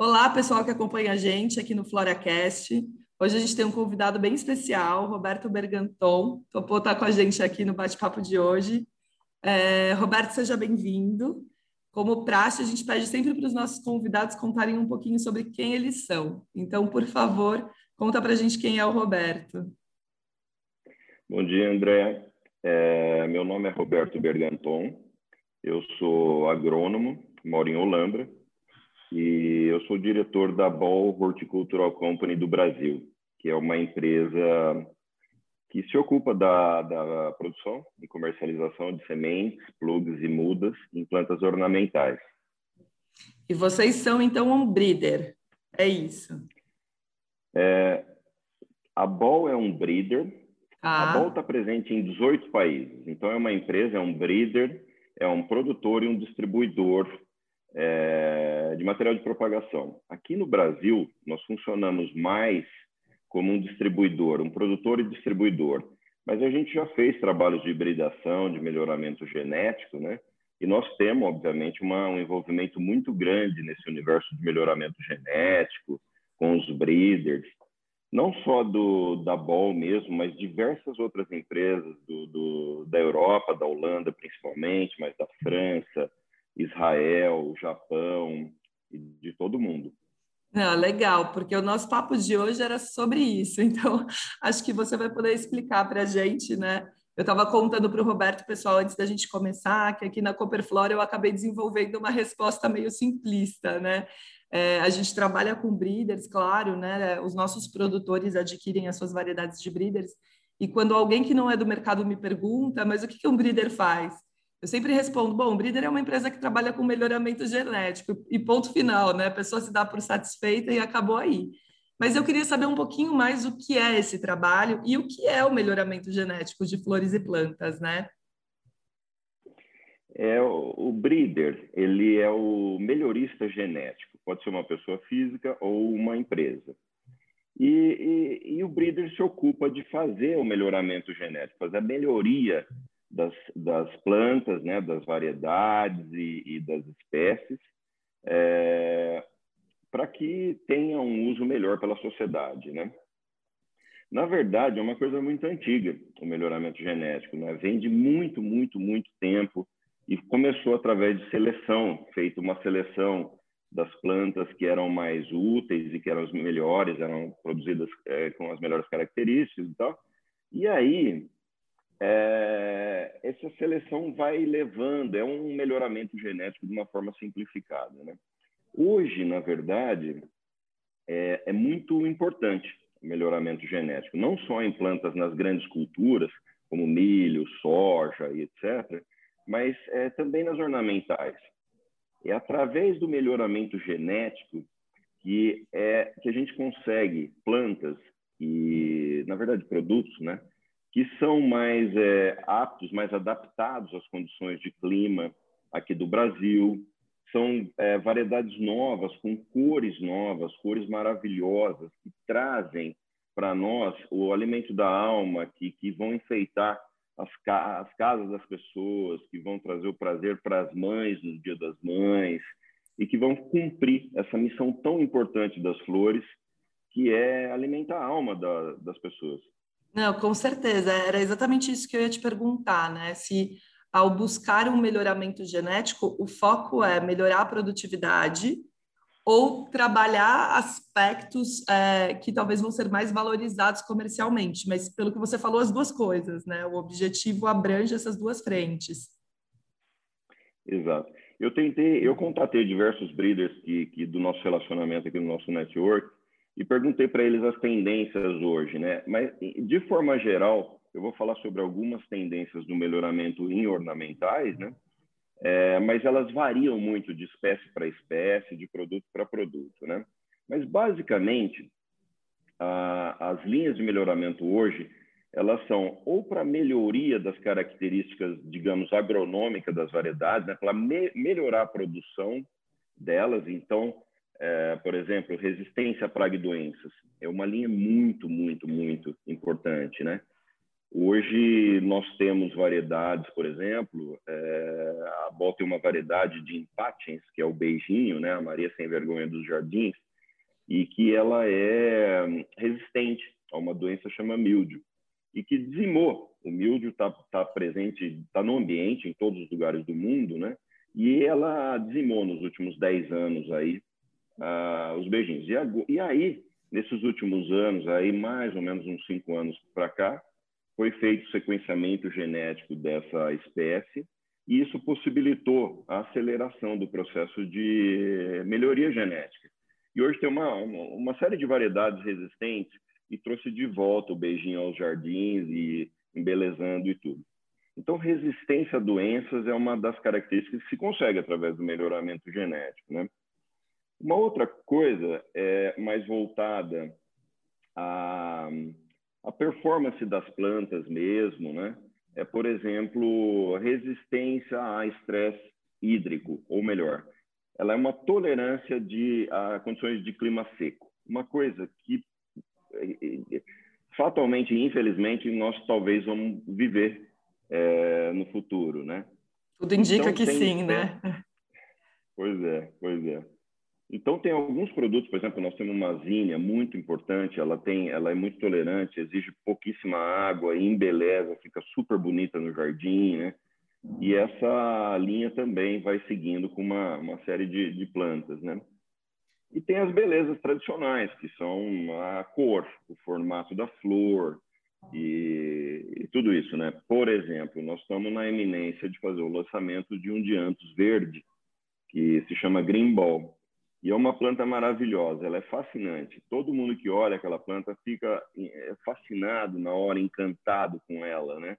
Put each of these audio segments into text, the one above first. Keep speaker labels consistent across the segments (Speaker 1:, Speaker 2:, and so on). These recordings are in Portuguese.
Speaker 1: Olá, pessoal que acompanha a gente aqui no FloraCast. Hoje a gente tem um convidado bem especial, Roberto Berganton. Topou estar com a gente aqui no bate-papo de hoje. É, Roberto, seja bem-vindo. Como praxe, a gente pede sempre para os nossos convidados contarem um pouquinho sobre quem eles são. Então, por favor, conta para a gente quem é o Roberto.
Speaker 2: Bom dia, André. É, meu nome é Roberto Berganton. Eu sou agrônomo, moro em Olambra e eu sou diretor da Ball Horticultural Company do Brasil, que é uma empresa que se ocupa da, da produção e comercialização de sementes, plugs e mudas em plantas ornamentais.
Speaker 1: E vocês são, então, um breeder, é isso?
Speaker 2: É, a Ball é um breeder. Ah. A Ball está presente em 18 países. Então, é uma empresa, é um breeder, é um produtor e um distribuidor é, de material de propagação. Aqui no Brasil, nós funcionamos mais como um distribuidor, um produtor e distribuidor. Mas a gente já fez trabalhos de hibridação, de melhoramento genético, né? E nós temos, obviamente, uma, um envolvimento muito grande nesse universo de melhoramento genético, com os breeders, não só do, da Ball mesmo, mas diversas outras empresas do, do, da Europa, da Holanda principalmente, mas da França, Israel, Japão e de todo mundo.
Speaker 1: Não, legal, porque o nosso papo de hoje era sobre isso, então acho que você vai poder explicar para a gente, né? Eu estava contando para o Roberto, pessoal, antes da gente começar, que aqui na Copperflora eu acabei desenvolvendo uma resposta meio simplista, né? É, a gente trabalha com breeders, claro, né? Os nossos produtores adquirem as suas variedades de breeders, e quando alguém que não é do mercado me pergunta, mas o que, que um breeder faz? Eu sempre respondo, bom, o Breeder é uma empresa que trabalha com melhoramento genético e ponto final, né? A pessoa se dá por satisfeita e acabou aí. Mas eu queria saber um pouquinho mais o que é esse trabalho e o que é o melhoramento genético de flores e plantas, né?
Speaker 2: É, o breeder, ele é o melhorista genético. Pode ser uma pessoa física ou uma empresa. E, e, e o breeder se ocupa de fazer o melhoramento genético, fazer a melhoria das, das plantas, né, das variedades e, e das espécies, é, para que tenha um uso melhor pela sociedade, né? Na verdade, é uma coisa muito antiga o melhoramento genético, né? Vem de muito, muito, muito tempo e começou através de seleção, feita uma seleção das plantas que eram mais úteis e que eram as melhores, eram produzidas é, com as melhores características e tal. E aí é, essa seleção vai levando, é um melhoramento genético de uma forma simplificada. Né? Hoje, na verdade, é, é, muito importante o melhoramento genético, não só em plantas nas grandes culturas, como milho, soja e etc., mas é, também nas ornamentais. É através do melhoramento genético que, é, que a gente consegue plantas e, na verdade, produtos, né? Que são mais é, aptos, mais adaptados às condições de clima aqui do Brasil. São é, variedades novas, com cores novas, cores maravilhosas, que trazem para nós o alimento da alma, que, que vão enfeitar as, ca as casas das pessoas, que vão trazer o prazer para as mães no Dia das Mães, e que vão cumprir essa missão tão importante das flores, que é alimentar a alma da, das pessoas.
Speaker 1: Não, com certeza. Era exatamente isso que eu ia te perguntar, né? Se ao buscar um melhoramento genético, o foco é melhorar a produtividade ou trabalhar aspectos é, que talvez vão ser mais valorizados comercialmente. Mas pelo que você falou, as duas coisas, né? O objetivo abrange essas duas frentes.
Speaker 2: Exato. Eu tentei, eu contatei diversos breeders que, que do nosso relacionamento aqui no nosso network e perguntei para eles as tendências hoje, né? Mas de forma geral, eu vou falar sobre algumas tendências do melhoramento em ornamentais, né? É, mas elas variam muito de espécie para espécie, de produto para produto, né? Mas basicamente, a, as linhas de melhoramento hoje elas são ou para melhoria das características, digamos, agronômicas das variedades, né? para me melhorar a produção delas. Então, é, por exemplo, resistência a praga e doenças. É uma linha muito, muito, muito importante, né? Hoje nós temos variedades, por exemplo, é, a Bol tem uma variedade de empatins, que é o beijinho, né, a Maria Sem Vergonha dos Jardins, e que ela é resistente a uma doença chamada mildio e que dizimou. O mildio está tá presente, está no ambiente em todos os lugares do mundo, né? E ela dizimou nos últimos 10 anos aí ah, os beijinhos. E, e aí, nesses últimos anos, aí mais ou menos uns cinco anos para cá, foi feito sequenciamento genético dessa espécie e isso possibilitou a aceleração do processo de melhoria genética. E hoje tem uma, uma, série de variedades resistentes e trouxe de volta o beijinho aos jardins e embelezando e tudo. Então, resistência a doenças é uma das características que se consegue através do melhoramento genético. Né? Uma outra coisa é mais voltada a a performance das plantas mesmo, né? É, por exemplo, resistência a estresse hídrico, ou melhor, ela é uma tolerância de, a condições de clima seco. Uma coisa que, fatalmente, infelizmente, nós talvez vamos viver é, no futuro, né?
Speaker 1: Tudo indica então, que sim, né?
Speaker 2: Pois é, pois é. Então tem alguns produtos, por exemplo, nós temos uma zinha muito importante, ela tem, ela é muito tolerante, exige pouquíssima água, embeleza, fica super bonita no jardim, né? E essa linha também vai seguindo com uma, uma série de, de plantas, né? E tem as belezas tradicionais, que são a cor, o formato da flor e, e tudo isso, né? Por exemplo, nós estamos na eminência de fazer o lançamento de um dianthus verde, que se chama Green Ball e é uma planta maravilhosa, ela é fascinante. Todo mundo que olha aquela planta fica é, fascinado na hora, encantado com ela, né?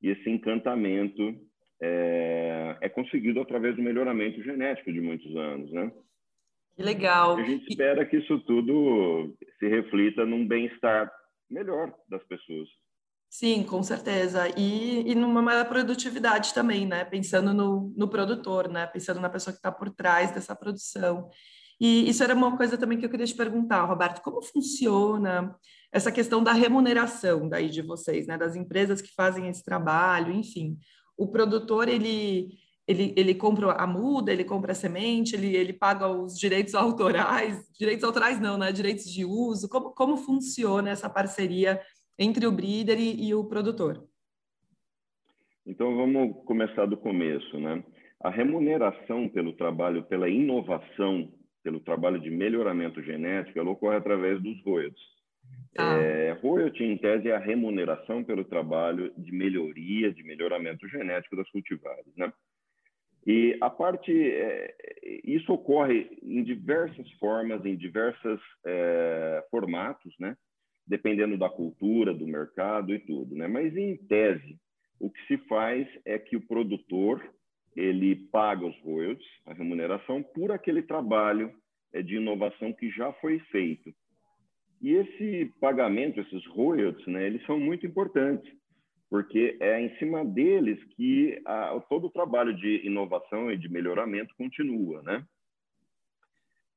Speaker 2: E esse encantamento é, é conseguido através do melhoramento genético de muitos anos, né?
Speaker 1: Que legal.
Speaker 2: E a gente espera que isso tudo se reflita num bem-estar melhor das pessoas.
Speaker 1: Sim, com certeza. E, e numa maior produtividade também, né? Pensando no, no produtor, né? Pensando na pessoa que está por trás dessa produção. E isso era uma coisa também que eu queria te perguntar, Roberto, como funciona essa questão da remuneração daí de vocês, né? Das empresas que fazem esse trabalho, enfim. O produtor, ele, ele, ele compra a muda, ele compra a semente, ele, ele paga os direitos autorais, direitos autorais não, né? Direitos de uso. Como, como funciona essa parceria entre o breeder e, e o produtor?
Speaker 2: Então vamos começar do começo, né? A remuneração pelo trabalho, pela inovação, pelo trabalho de melhoramento genético, ela ocorre através dos royalties. Ah. É, royalty, em tese, é a remuneração pelo trabalho de melhoria, de melhoramento genético das cultivares, né? E a parte, é, isso ocorre em diversas formas, em diversos é, formatos, né? Dependendo da cultura, do mercado e tudo, né? Mas em tese, o que se faz é que o produtor ele paga os royalties, a remuneração por aquele trabalho é, de inovação que já foi feito. E esse pagamento, esses royalties, né, eles são muito importantes, porque é em cima deles que a, todo o trabalho de inovação e de melhoramento continua, né?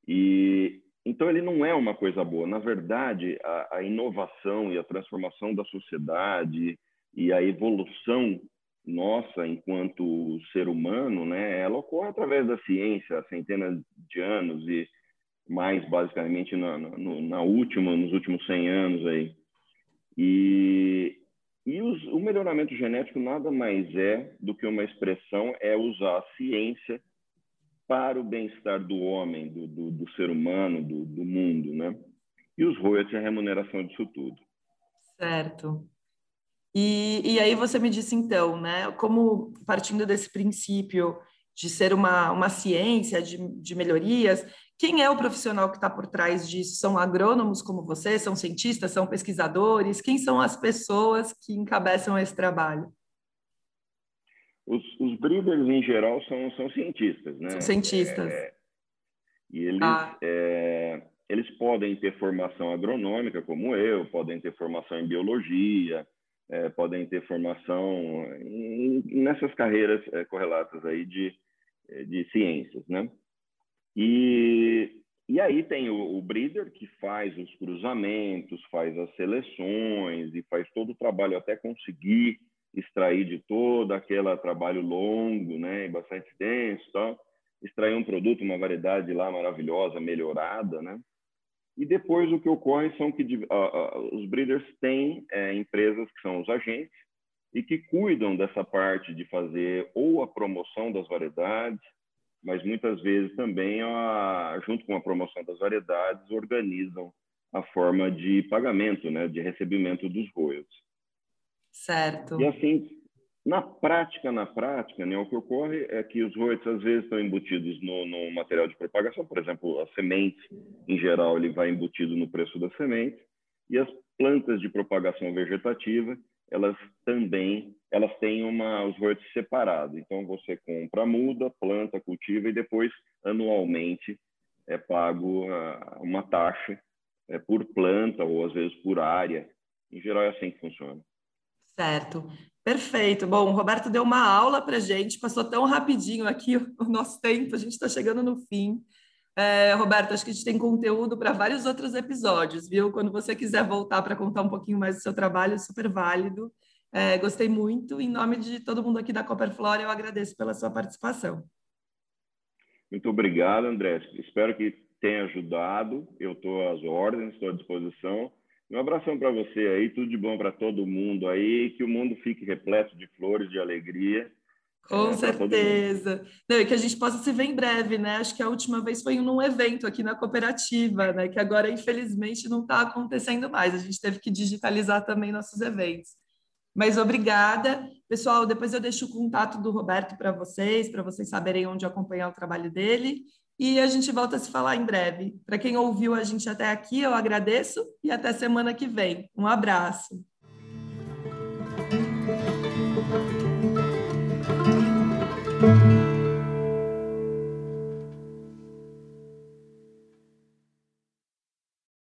Speaker 2: E então, ele não é uma coisa boa. Na verdade, a, a, inovação e a transformação da sociedade e a evolução nossa enquanto ser humano, né, ela ocorre através da ciência há centenas de anos e mais basicamente na, na, na última, nos últimos 100 anos aí. E, e os, o melhoramento genético nada mais é do que uma expressão, é usar a ciência para o bem-estar do homem, do, do, do ser humano, do, do, mundo, né? E os royalties é a remuneração disso tudo.
Speaker 1: Certo. E, e aí você me disse então, né? Como partindo desse princípio de ser uma, uma ciência de, de melhorias, quem é o profissional que está por trás disso? São agrônomos como você? São cientistas? São pesquisadores? Quem são as pessoas que encabeçam esse trabalho?
Speaker 2: Os, os breeders, em geral, são, são cientistas, né?
Speaker 1: São cientistas.
Speaker 2: É, e eles, ah. é, eles podem ter formação agronômica, como eu, podem ter formação em biologia, é, podem ter formação em, nessas carreiras é, correlatas aí de, de ciências, né? E e aí tem o, o breeder que faz os cruzamentos, faz as seleções e faz todo o trabalho até conseguir extrair de todo aquele trabalho longo, né, bastante denso, tal, extrair um produto, uma variedade lá maravilhosa, melhorada, né? E depois o que ocorre são que uh, uh, os breeders têm é, empresas que são os agentes e que cuidam dessa parte de fazer ou a promoção das variedades, mas muitas vezes também, a, junto com a promoção das variedades, organizam a forma de pagamento, né, de recebimento dos royalties.
Speaker 1: Certo.
Speaker 2: E assim, na prática, na prática, né, o que ocorre é que os royalties às vezes estão embutidos no, no, material de propagação, por exemplo, a semente, em geral, ele vai embutido no preço da semente, e as plantas de propagação vegetativa, elas também elas têm uma, os royalties separados. Então, você compra muda, planta, cultiva e depois, anualmente, é pago uh, uma taxa é, por planta ou, às vezes, por área. Em geral, é assim que funciona.
Speaker 1: Certo. Perfeito. Bom, o Roberto deu uma aula para gente, passou tão rapidinho aqui o nosso tempo, a gente está chegando no fim. É, Roberto, acho que a gente tem conteúdo para vários outros episódios, viu? Quando você quiser voltar para contar um pouquinho mais do seu trabalho, super válido. É, gostei muito. Em nome de todo mundo aqui da Copperflora, eu agradeço pela sua participação.
Speaker 2: Muito obrigado, André. Espero que tenha ajudado. Eu estou às ordens, estou à disposição. Um abração para você aí, tudo de bom para todo mundo aí, que o mundo fique repleto de flores, de alegria.
Speaker 1: Com é, certeza. Não, e que a gente possa se ver em breve, né? Acho que a última vez foi num evento aqui na cooperativa, né? Que agora, infelizmente, não está acontecendo mais. A gente teve que digitalizar também nossos eventos. Mas obrigada. Pessoal, depois eu deixo o contato do Roberto para vocês, para vocês saberem onde acompanhar o trabalho dele. E a gente volta a se falar em breve. Para quem ouviu a gente até aqui, eu agradeço e até semana que vem. Um abraço.